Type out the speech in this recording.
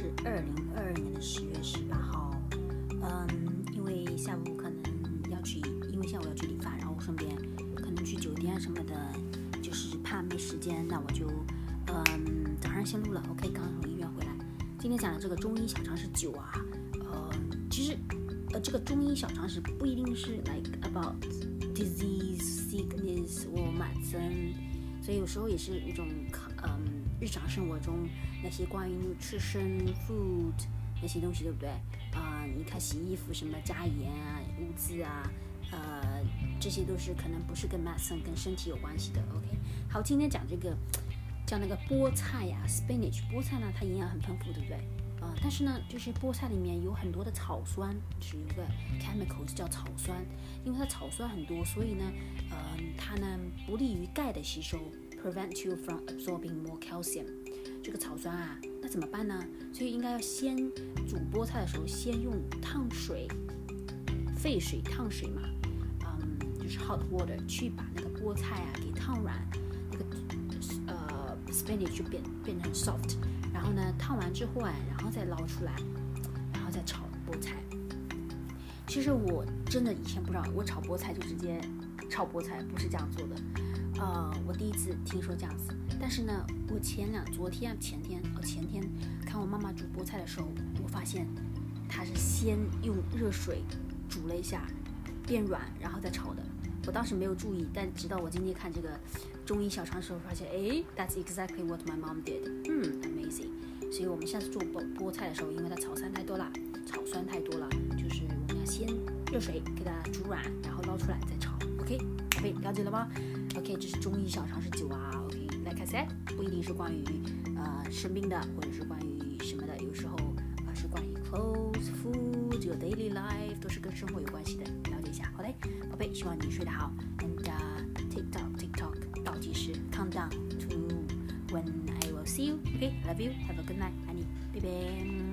是二零二二年的十月十八号。嗯，因为下午可能要去，因为下午要去理发，然后顺便可能去酒店什么的，就是怕没时间，那我就嗯早上先录了。OK，刚从医院回来。今天讲的这个中医小常识九啊，呃，其实呃这个中医小常识不一定是 like about disease sickness or medicine。所以有时候也是一种嗯日常生活中那些关于 nutrition food 那些东西，对不对？啊，你看洗衣服什么加盐啊、污渍啊，呃，这些都是可能不是跟 medicine 跟身体有关系的。OK，好，今天讲这个。叫那个菠菜呀，spinach，菠菜呢，它营养很丰富，对不对？呃，但是呢，就是菠菜里面有很多的草酸，是有个 chemical 叫草酸，因为它草酸很多，所以呢，呃，它呢不利于钙的吸收，prevent you from absorbing more calcium。这个草酸啊，那怎么办呢？所以应该要先煮菠菜的时候，先用烫水，沸水烫水嘛，嗯，就是 hot water 去把那个菠菜啊给烫软。那个呃 spinach 就变变成 soft，然后呢烫完之后啊，然后再捞出来，然后再炒菠菜。其实我真的以前不知道，我炒菠菜就直接炒菠菜，不是这样做的。呃，我第一次听说这样子。但是呢，我前两昨天前天哦前天看我妈妈煮菠菜的时候，我发现她是先用热水煮了一下，变软，然后再炒的。我当时没有注意，但直到我今天看这个中医小常识，我发现，哎，That's exactly what my mom did。嗯。所以我们下次做菠菠菜的时候，因为它草酸太多了，草酸太多了，就是我们要先热水给它煮软，然后捞出来再炒。OK，宝贝了解了吗？OK，这是中医小常识九啊。OK，like I said，不一定是关于呃生病的，或者是关于什么的，有时候啊是关于 clothes、food、your daily life，都是跟生活有关系的。了解一下好嘞，宝贝，希望你睡得好。And TikTok TikTok 倒计时，countdown to when I will see you. Okay, love you. Have a good night, honey. Bye bye.